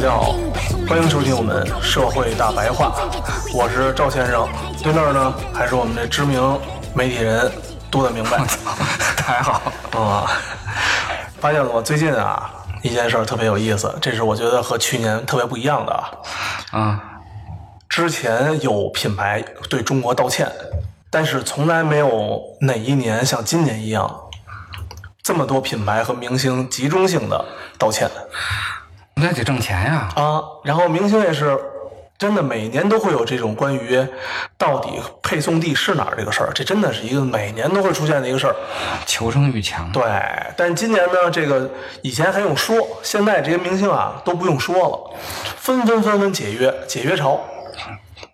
大家好，欢迎收听我们《社会大白话》，我是赵先生，对面呢还是我们的知名媒体人杜的明白。太好啊、发现了吗？最近啊，一件事儿特别有意思，这是我觉得和去年特别不一样的啊。啊！之前有品牌对中国道歉，但是从来没有哪一年像今年一样，这么多品牌和明星集中性的道歉那得挣钱呀！啊。然后明星也是真的每年都会有这种关于到底配送地是哪儿这个事儿，这真的是一个每年都会出现的一个事儿。求生欲强。对，但是今年呢，这个以前还用说，现在这些明星啊都不用说了，纷纷纷纷解约，解约潮，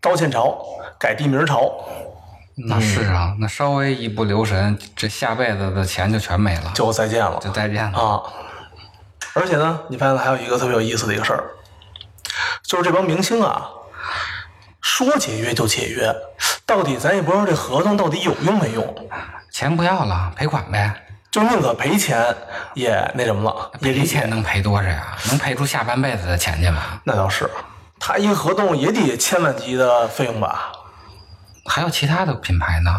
道歉潮，改地名潮，那是啊，那稍微一不留神，这下辈子的钱就全没了，就再见了就再见了。啊！而且呢，你发现还有一个特别有意思的一个事儿，就是这帮明星啊，说解约就解约，到底咱也不知道这合同到底有用没用，钱不要了，赔款呗。就宁可赔钱也那什么了，赔钱能赔多少呀？能赔出下半辈子的钱去吗？那倒是，他一个合同也得千万级的费用吧。还有其他的品牌呢？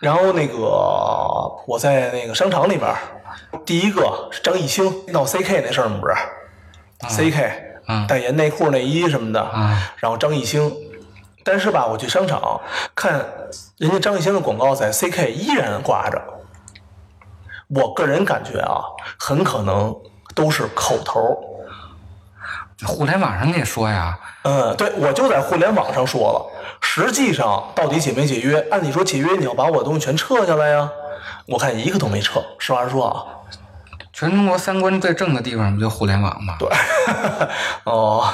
然后那个我在那个商场里边儿，第一个是张艺兴闹 CK 那事儿吗？不是、CK，嗯代言内裤、内衣什么的。嗯然后张艺兴，但是吧，我去商场看人家张艺兴的广告在 CK 依然挂着。我个人感觉啊，很可能都是口头。互联网上你也说呀，嗯，对，我就在互联网上说了。实际上，到底解没解约？按理说解约，你要把我的东西全撤下来呀。我看一个都没撤。实话实说啊，全中国三观最正的地方不就互联网吗？对，哦，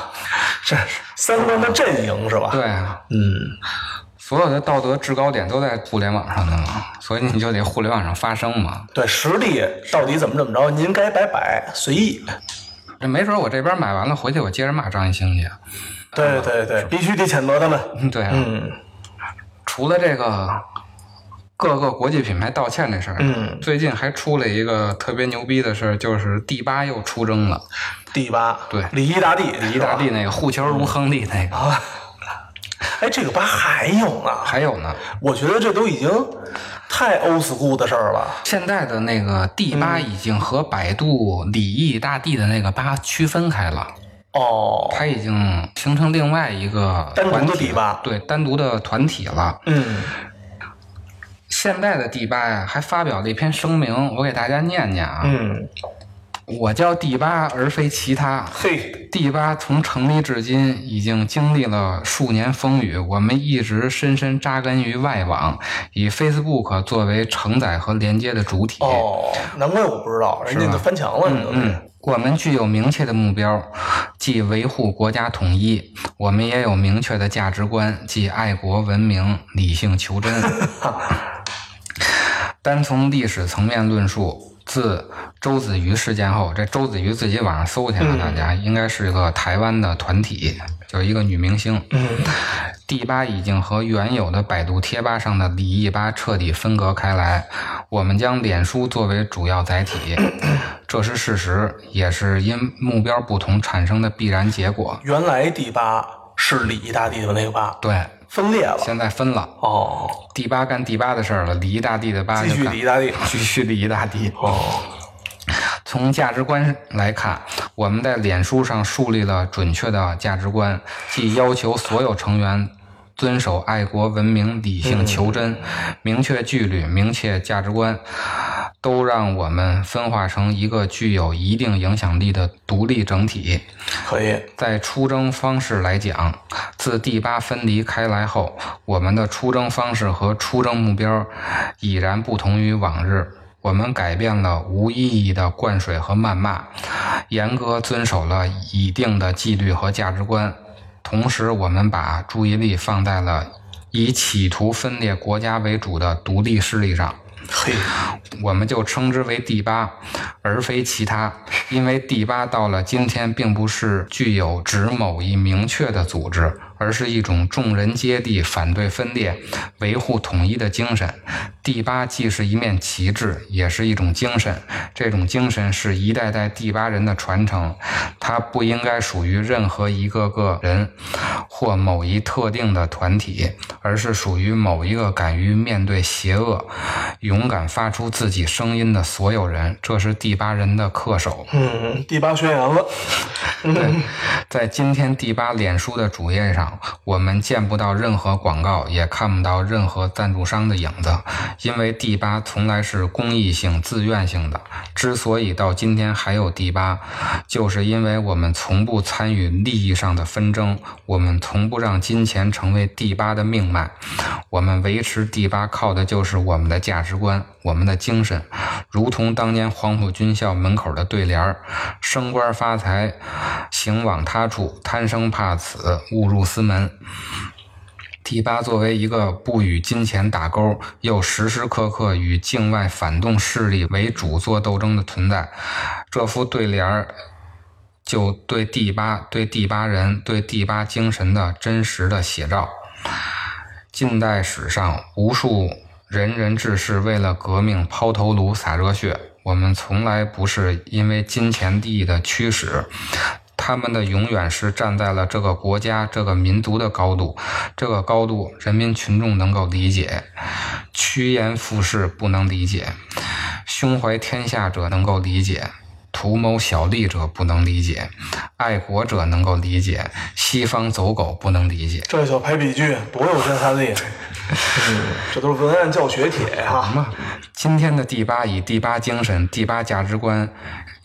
这是三观的阵营是吧？，对，嗯，所有的道德制高点都在互联网上呢嘛，所以你就得互联网上发声嘛。对，实力到底怎么怎么着，您该摆摆，随意。这没准我这边买完了，回去我接着骂张艺兴去。对对对，必须得谴责他们。嗯，对啊，嗯除了这个各个国际品牌道歉这事儿，嗯最近还出了一个特别牛逼的事儿，就是第八又出征了，第八，对礼仪大帝，李一大帝那个护球如亨利那个，啊。哎，这个八还有呢，还有呢，我觉得这都已经太 old school 的事儿了。现在的那个第八已经和百度礼义大帝的那个八区分开了。哦，它已经形成另外一个单独的团体第八对，单独的团体了。嗯，现在的第八呀，还发表了一篇声明，我给大家念念啊。嗯，我叫第八，而非其他。嘿，第八从成立至今，已经经历了数年风雨。我们一直深深扎根于外网，以 Facebook 作为承载和连接的主体。哦，难怪我不知道，人家都翻墙了，我们具有明确的目标，即维护国家统一；我们也有明确的价值观，即爱国、文明、理性、求真。单从历史层面论述，自周子瑜事件后，这周子瑜自己网上搜去了，大家应该是一个台湾的团体，就是一个女明星。嗯，第八已经和原有的百度贴吧上的李毅吧彻底分隔开来，我们将脸书作为主要载体，这是事实，也是因目标不同产生的必然结果。原来第八是礼仪大帝的那个吧，对，分裂了。现在分了，哦，第八干第八的事儿了，李一大帝的八继续就干礼仪大帝。继续李一大帝。哦，从价值观来看，我们在脸书上树立了准确的价值观，即要求所有成员遵守爱国、文明、理性、求真，明确纪律、明确价值观，都让我们分化成一个具有一定影响力的独立整体。可以。在出征方式来讲，自第八分离开来后，我们的出征方式和出征目标已然不同于往日。我们改变了无意义的灌水和谩骂，严格遵守了已定的纪律和价值观，同时我们把注意力放在了以企图分裂国家为主的独立势力上。嘿，我们就称之为第八，而非其他，因为第八到了今天，并不是具有指某一明确的组织。而是一种众人皆地反对分裂、维护统一的精神。第八既是一面旗帜，也是一种精神。这种精神是一代代第八人的传承，它不应该属于任何一个个人或某一特定的团体，而是属于某一个敢于面对邪恶、勇敢发出自己声音的所有人。这是第八人的恪守。嗯，第八宣言了。对，在今天第八脸书的主页上。我们见不到任何广告，也看不到任何赞助商的影子，因为第八从来是公益性、自愿性的。之所以到今天还有第八，就是因为我们从不参与利益上的纷争，我们从不让金钱成为第八的命脉。我们维持第八靠的就是我们的价值观、我们的精神，如同当年黄埔军校门口的对联儿：“升官发财，行往他处；贪生怕死，误入私。”门第八，作为一个不与金钱打勾，又时时刻刻与境外反动势力为主做斗争的存在，这副对联儿就对第八、对第八人、对第八精神的真实的写照。近代史上，无数仁人志士为了革命抛头颅、洒热血，我们从来不是因为金钱利益的驱使。他们的永远是站在了这个国家、这个民族的高度，这个高度人民群众能够理解，趋炎附势不能理解，胸怀天下者能够理解，图谋小利者不能理解，爱国者能够理解，西方走狗不能理解。这小排比句，多有震撼力！这都是文案教学帖呀。今天的第八以第八精神、第八价值观，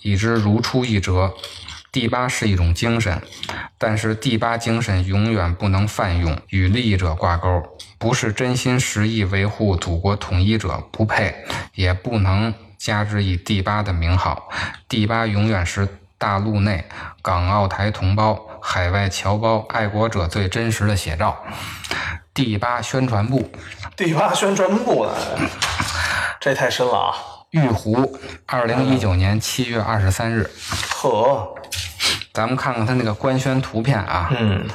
已知如出一辙。第八是一种精神，但是第八精神永远不能泛用，与利益者挂钩。不是真心实意维护祖国统一者不配，也不能加之以第八的名号。第八永远是大陆内港澳台同胞、海外侨胞、爱国者最真实的写照。第八宣传部，第八宣传部，这太深了啊！玉湖，二零一九年七月二十三日。呵。咱们看看他那个官宣图片啊，嗯，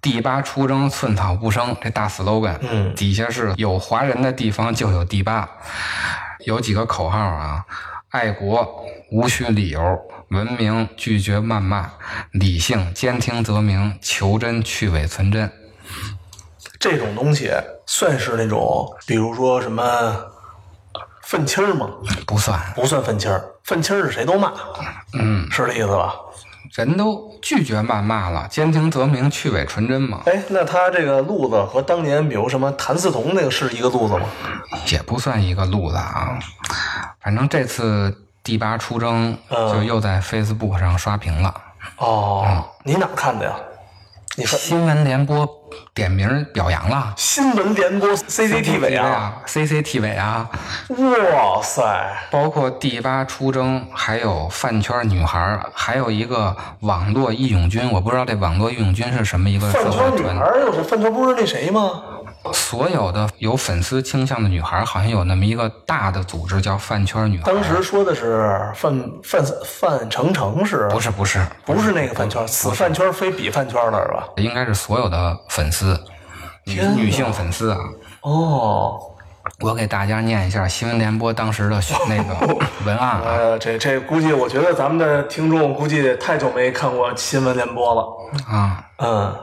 第八出征，寸草不生，这大 slogan，嗯，底下是有华人的地方就有第八，有几个口号啊，爱国无需理由，文明拒绝谩骂，理性兼听则明，求真去伪存真。这种东西算是那种，比如说什么愤青吗？不算，不算愤青愤青是谁都骂，嗯，是这意思吧？人都拒绝谩骂了，兼听则明，去伪存真嘛。哎，那他这个路子和当年比如什么谭嗣同那个是一个路子吗？也不算一个路子啊。反正这次第八出征就又在 Facebook 上刷屏了。哦，你哪看的呀？你说新闻联播点名表扬了。新闻联播 CCTV 啊，CCTV 啊。哇塞！包括第八出征，还有饭圈女孩，还有一个网络义勇军。我不知道这网络义勇军是什么一个。饭圈女孩又是饭圈，不是那谁吗？所有的有粉丝倾向的女孩，好像有那么一个大的组织叫饭圈女孩。当时说的是范范范丞丞是？不是不是不是那个饭圈，此饭圈非彼饭圈了是吧？应该是所有的粉丝，女女性粉丝啊。哦，我给大家念一下新闻联播当时的那个 文案啊。呃，这这估计我觉得咱们的听众估计太久没看过新闻联播了啊。嗯。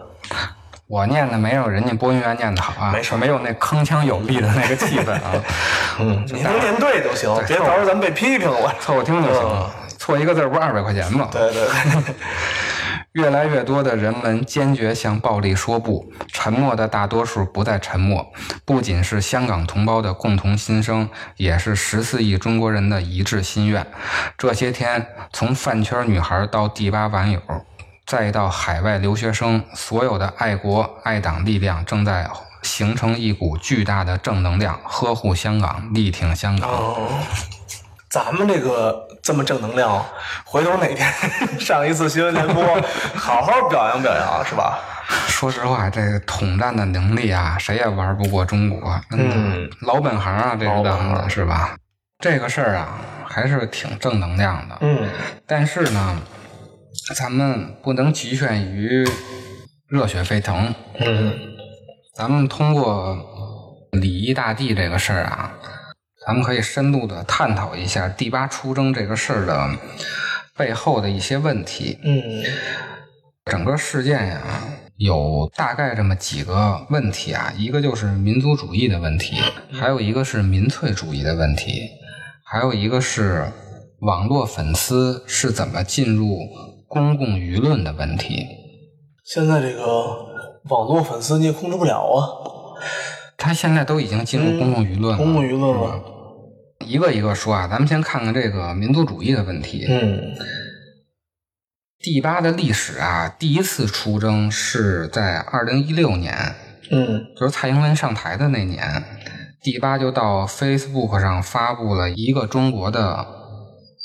我念的没有人家播音员念的好啊，没事，没有那铿锵有力的那个气氛啊。嗯，你能念对就行，别到时候咱们被批评了。凑合听就行了，错一个字不是二百块钱吗？对对。越来越多的人们坚决向暴力说不，沉默的大多数不再沉默。不仅是香港同胞的共同心声，也是十四亿中国人的一致心愿。这些天，从饭圈女孩到第八网友。再到海外留学生，所有的爱国爱党力量正在形成一股巨大的正能量，呵护香港，力挺香港。咱们这个这么正能量，回头哪天上一次新闻联播，好好表扬表扬，是吧？说实话，这个统战的能力啊，谁也玩不过中国。嗯，老本行啊，这个是吧？这个事儿啊，还是挺正能量的。嗯但是呢，咱们不能局限于热血沸腾。嗯咱们通过礼仪大帝这个事儿啊，咱们可以深度的探讨一下第八出征这个事儿的背后的一些问题。嗯整个事件呀，有大概这么几个问题啊，一个就是民族主义的问题，还有一个是民粹主义的问题，还有一个是网络粉丝是怎么进入公共舆论的问题。现在这个网络粉丝你也控制不了啊，他现在都已经进入公共舆论了，公共舆论了。一个一个说啊，咱们先看看这个民族主义的问题。嗯第八的历史啊，第一次出征是在二零一六年，嗯就是蔡英文上台的那年，第八就到 Facebook 上发布了一个中国的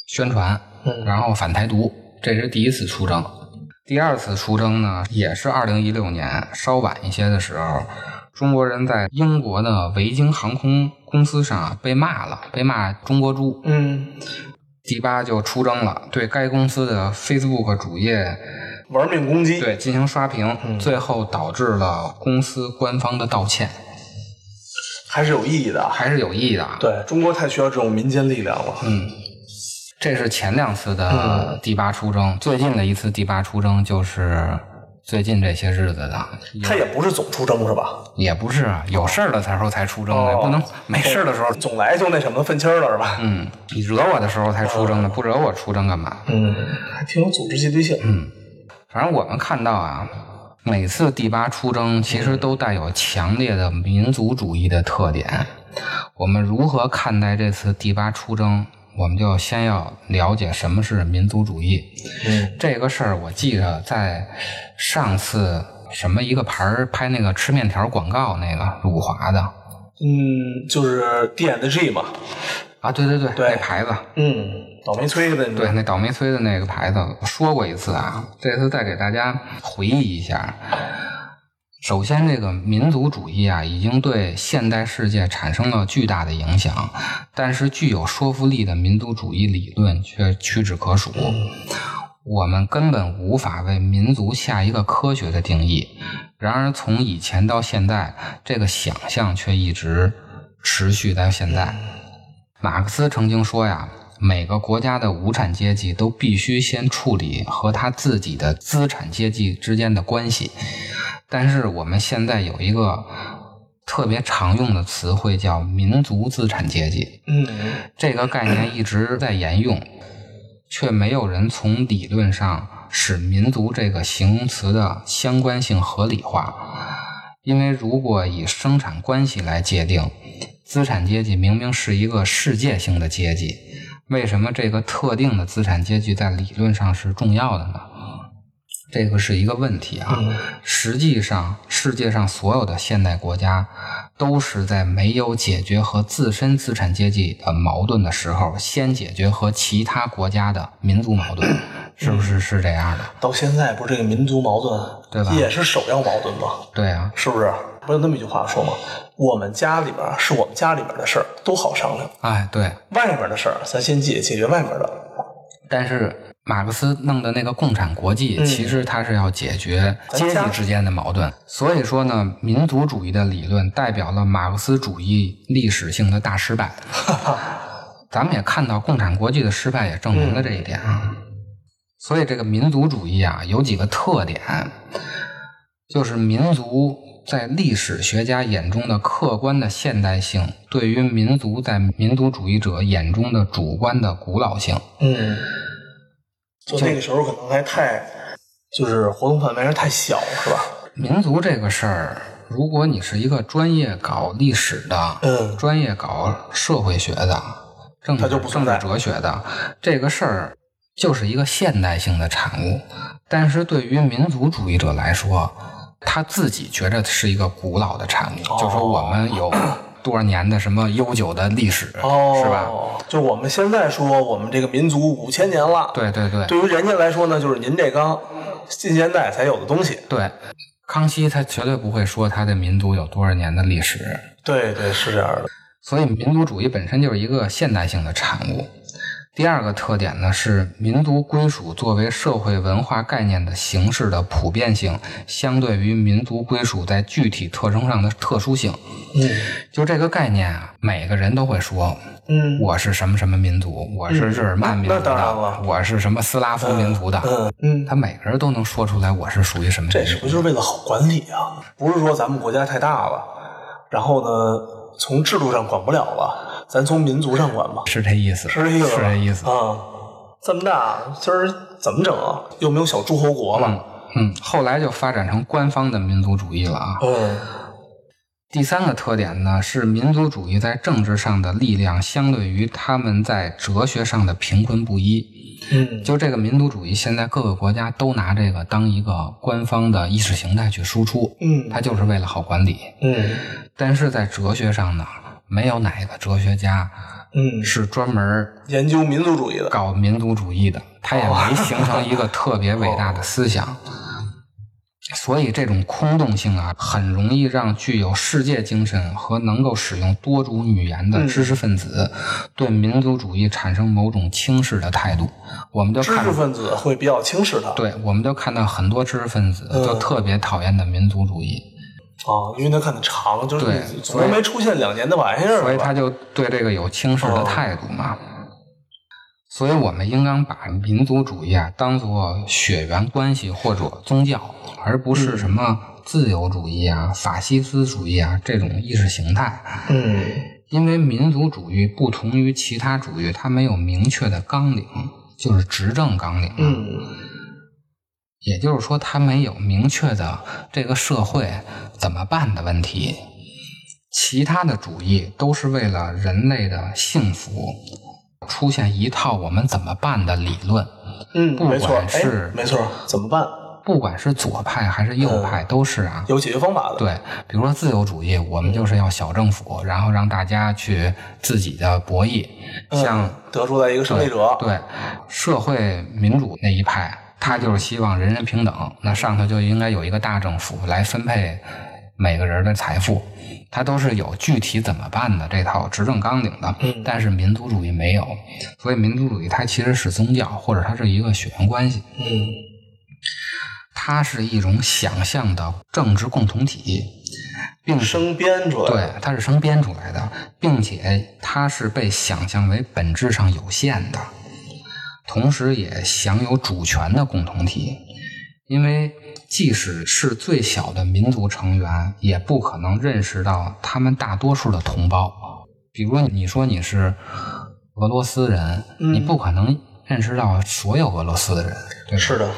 宣传，嗯然后反台独，这是第一次出征。第二次出征呢，也是二零一六年，稍晚一些的时候，中国人在英国的维京航空公司上啊被骂了，被骂中国猪。嗯，第八就出征了，对该公司的 Facebook 主页玩命攻击。对进行刷屏，最后导致了公司官方的道歉，还是有意义的啊。还是有意义的。对中国太需要这种民间力量了。嗯，这是前两次的第八出征，最近的一次第八出征就是最近这些日子的，他也不是总出征是吧？也不是啊有事儿了才说才出征的，哦不能没事儿的时候，总来就那什么愤青了是吧？嗯，你惹我的时候才出征的，不惹我出征干嘛？嗯，还挺有组织纪律性。嗯，反正我们看到啊，每次第八出征其实都带有强烈的民族主义的特点。我们如何看待这次第八出征？我们就先要了解什么是民族主义。嗯这个事儿，我记着在上次什么一个牌儿拍那个吃面条广告那个辱华的嗯，就是 D N G 嘛。啊，对对对，对那牌子，嗯，倒霉催的。对，那倒霉催的那个牌子，我说过一次啊，这次再给大家回忆一下。首先，这个民族主义啊，已经对现代世界产生了巨大的影响，但是具有说服力的民族主义理论却屈指可数。我们根本无法为民族下一个科学的定义。然而，从以前到现在，这个想象却一直持续到现在。马克思曾经说呀，每个国家的无产阶级都必须先处理和他自己的资产阶级之间的关系。但是我们现在有一个特别常用的词汇叫民族资产阶级，嗯这个概念一直在沿用，却没有人从理论上使民族这个形容词的相关性合理化。因为如果以生产关系来界定，资产阶级明明是一个世界性的阶级，为什么这个特定的资产阶级在理论上是重要的呢？这个是一个问题啊。实际上，世界上所有的现代国家都是在没有解决和自身资产阶级的矛盾的时候，先解决和其他国家的民族矛盾，是不是是这样的？到现在不是这个民族矛盾，对吧也是首要矛盾吗？对啊，是不是？不是那么一句话说吗？我们家里边是我们家里边的事儿，都好商量。哎，对。外面的事儿，咱先解解决外面的。但是马克思弄的那个共产国际，嗯其实他是要解决阶级之间的矛盾。所以说呢，民族主义的理论代表了马克思主义历史性的大失败。咱们也看到共产国际的失败，也证明了这一点啊。所以这个民族主义啊，有几个特点，就是民族在历史学家眼中的客观的现代性，对于民族在民族主义者眼中的主观的古老性。嗯，就那个时候可能还太，就是活动范围还太小，是吧？民族这个事儿，如果你是一个专业搞历史的，嗯专业搞社会学的，政它治政治哲学的，这个事儿就是一个现代性的产物。但是对于民族主义者来说，他自己觉着是一个古老的产物，就说我们有多少年的什么悠久的历史，哦，是吧？？就我们现在说我们这个民族五千年了，对对对对于人家来说呢，就是您这刚近现代才有的东西。对，康熙他绝对不会说他的民族有多少年的历史，对对，是这样的。所以民族主义本身就是一个现代性的产物。第二个特点呢是民族归属作为社会文化概念的形式的普遍性，相对于民族归属在具体特征上的特殊性。嗯就这个概念啊，每个人都会说，嗯我是什么什么民族，我是日耳曼民族的了，我是什么斯拉夫民族的，嗯嗯，他每个人都能说出来我是属于什么这民族。是不就是为了好管理啊？不是说咱们国家太大了，然后呢，从制度上管不了了，咱从民族上管吧，是这意思，是这意思，是这意思。啊。这么大，今儿怎么整啊？又没有小诸侯国了。嗯，后来就发展成官方的民族主义了啊。嗯第三个特点呢，是民族主义在政治上的力量相对于他们在哲学上的贫困不一。嗯就这个民族主义，现在各个国家都拿这个当一个官方的意识形态去输出，嗯它就是为了好管理。嗯但是在哲学上呢，没有哪个哲学家嗯，是专门研究民族主义的。搞民族主义的，他也没形成一个特别伟大的思想。所以这种空洞性啊，很容易让具有世界精神和能够使用多种语言的知识分子对民族主义产生某种轻视的态度。我们就看知识，分子会比较轻视它。对，我们就看到很多知识分子都特别讨厌的民族主义，啊，因为他看的长，就是对从来没出现两年的玩意儿，所以他就对这个有轻视的态度嘛。所以我们应当把民族主义啊当做血缘关系或者宗教，而不是什么自由主义啊、法西斯主义啊这种意识形态。嗯因为民族主义不同于其他主义，它没有明确的纲领，就是执政纲领。嗯也就是说，他没有明确的这个社会怎么办的问题。其他的主义都是为了人类的幸福，出现一套我们怎么办的理论。嗯，不管是哎没错，怎么办？不管是左派还是右派，都是啊。有解决方法的。，对，比如说自由主义，我们就是要小政府，然后让大家去自己的博弈，像得出来一个胜利者。对，社会民主那一派，他就是希望人人平等，那上头就应该有一个大政府来分配每个人的财富，他都是有具体怎么办的这套执政纲领的。嗯。但是民族主义没有，所以民族主义它其实是宗教，或者它是一个血缘关系，嗯。它是一种想象的政治共同体，并生编出来对。，它是生编出来的，并且它是被想象为本质上有限的，同时也享有主权的共同体。因为即使是最小的民族成员，也不可能认识到他们大多数的同胞。比如你说你是俄罗斯人，嗯你不可能认识到所有俄罗斯的人，对吧？是的，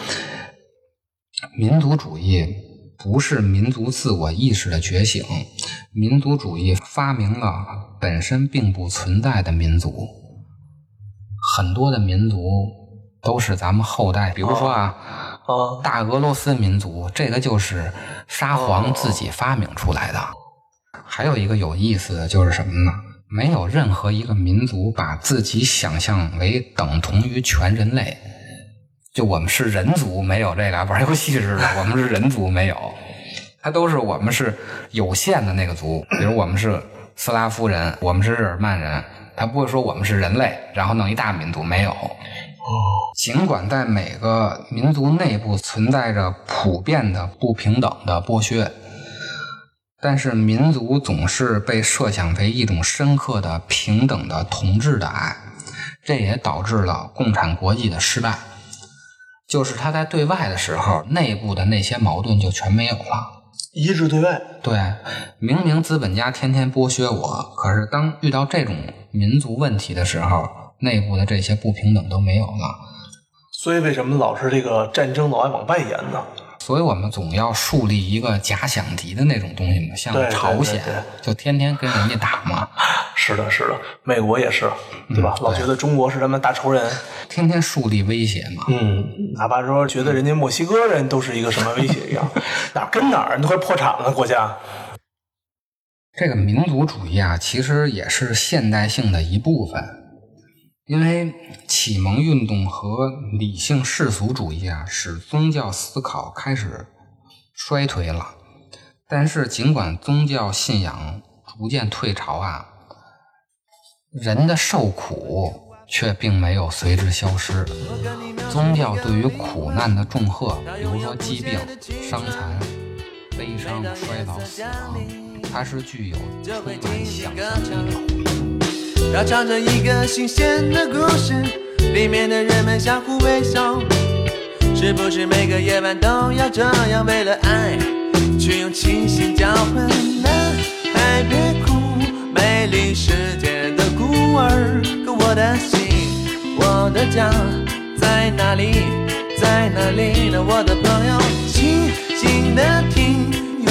民族主义不是民族自我意识的觉醒，民族主义发明了本身并不存在的民族。很多的民族都是咱们后代，比如说啊，啊，大俄罗斯民族，这个就是沙皇自己发明出来的。还有一个有意思的就是什么呢？没有任何一个民族把自己想象为等同于全人类。就我们是人族，没有这个玩游戏似的，我们是人族没有，它都是我们是有限的那个族。比如我们是斯拉夫人，我们是日耳曼人，他不会说我们是人类，然后弄一大民族，没有。尽管在每个民族内部存在着普遍的不平等的剥削，但是民族总是被设想为一种深刻的平等的同志的爱，这也导致了共产国际的失败。就是他在对外的时候，内部的那些矛盾就全没有了。一致对外。对，明明资本家天天剥削我，可是当遇到这种民族问题的时候，内部的这些不平等都没有了。所以为什么老是这个战争老爱往外延呢？所以我们总要树立一个假想敌的那种东西嘛，像朝鲜就天天跟人家打嘛，是的，是的，美国也是，对吧？老觉得中国是他们大仇人。天天树立威胁嘛。嗯，哪怕说觉得人家墨西哥人都是一个什么威胁一样，哪儿跟哪儿，都快破产了国家。这个民族主义啊，其实也是现代性的一部分，因为启蒙运动和理性世俗主义啊，使宗教思考开始衰退了。但是，尽管宗教信仰逐渐退潮啊，人的受苦却并没有随之消失。宗教对于苦难的重贺，比如说疾病、伤残、悲伤、衰老、死亡。它是具有充满想象力的回忆。它唱着一个新鲜的故事，里面的人们相互微笑。是不是每个夜晚都要这样，为了爱去用清醒交换？男孩别哭，美丽世界的孤儿。可我的心，我的家在哪里？在哪里呢？我的朋友，静静的听。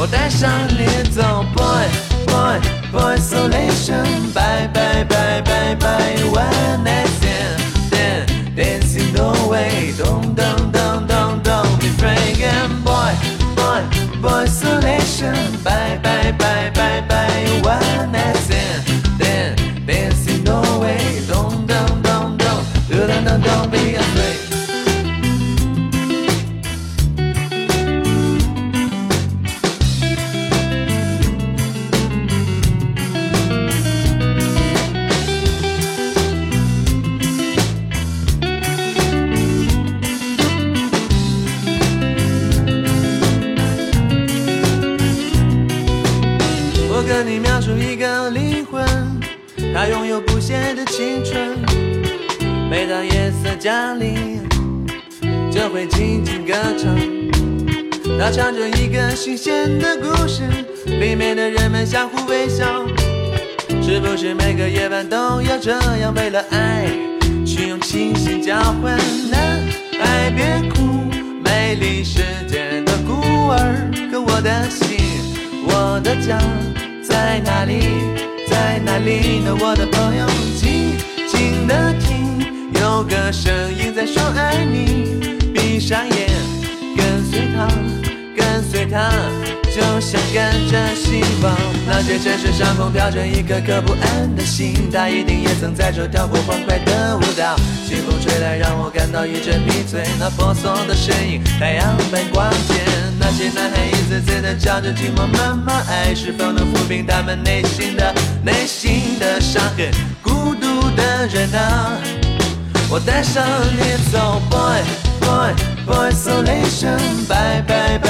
我带上你走，boy boy boy isolation，bye bye bye bye bye，one night stand，dancing no way，don't don't don't don't don't be afraid，boy boy boy isolation，bye bye bye bye bye，one night stand，dancing 心交换？男孩别哭，美丽世界的孤儿。可我的心，我的家。在哪里，在哪里呢？我的朋友，静静的听，有个声音在说爱你。闭上眼，跟随他，随他，就像跟着希望。那些城市上空飘着一颗颗不安的心，他一定也曾在这跳过欢快的舞蹈。清风吹来，让我感到一阵迷醉。那婆娑的身影，太阳般光洁。那些男孩一次次的叫着寂寞妈妈，爱是否能抚平他们内心的内心的伤痕？孤独的人啊，我带上你走，boy boy boy isolation，bye bye bye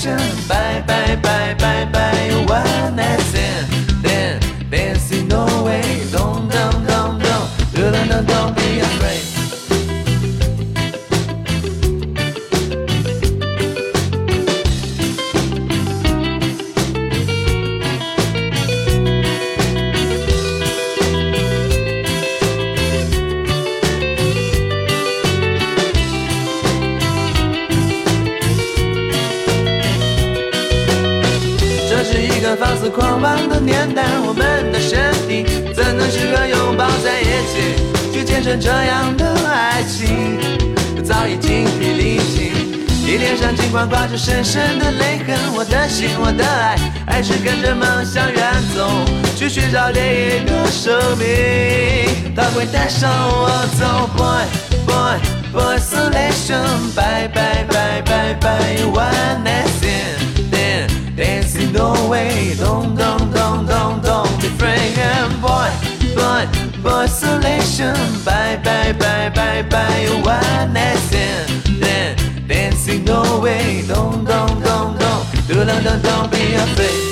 isolation，bye bye bye bye bye，one night 去见证这样的爱情？早已精疲力尽，你脸上尽管挂着深深的泪痕。我的心，我的爱，还是跟着梦想远走，去寻找另一个生命。他会带上我走，boy boy boy isolation，bye bye bye bye bye，one night stand。Dancing no way, don't, don't, don't, don't, don't be afraid boy Boy, isolation. Bye, bye, bye, bye, bye. One night stand. Dancing no way, don't, don't, don't, don't, don't, don't, don't be afraid.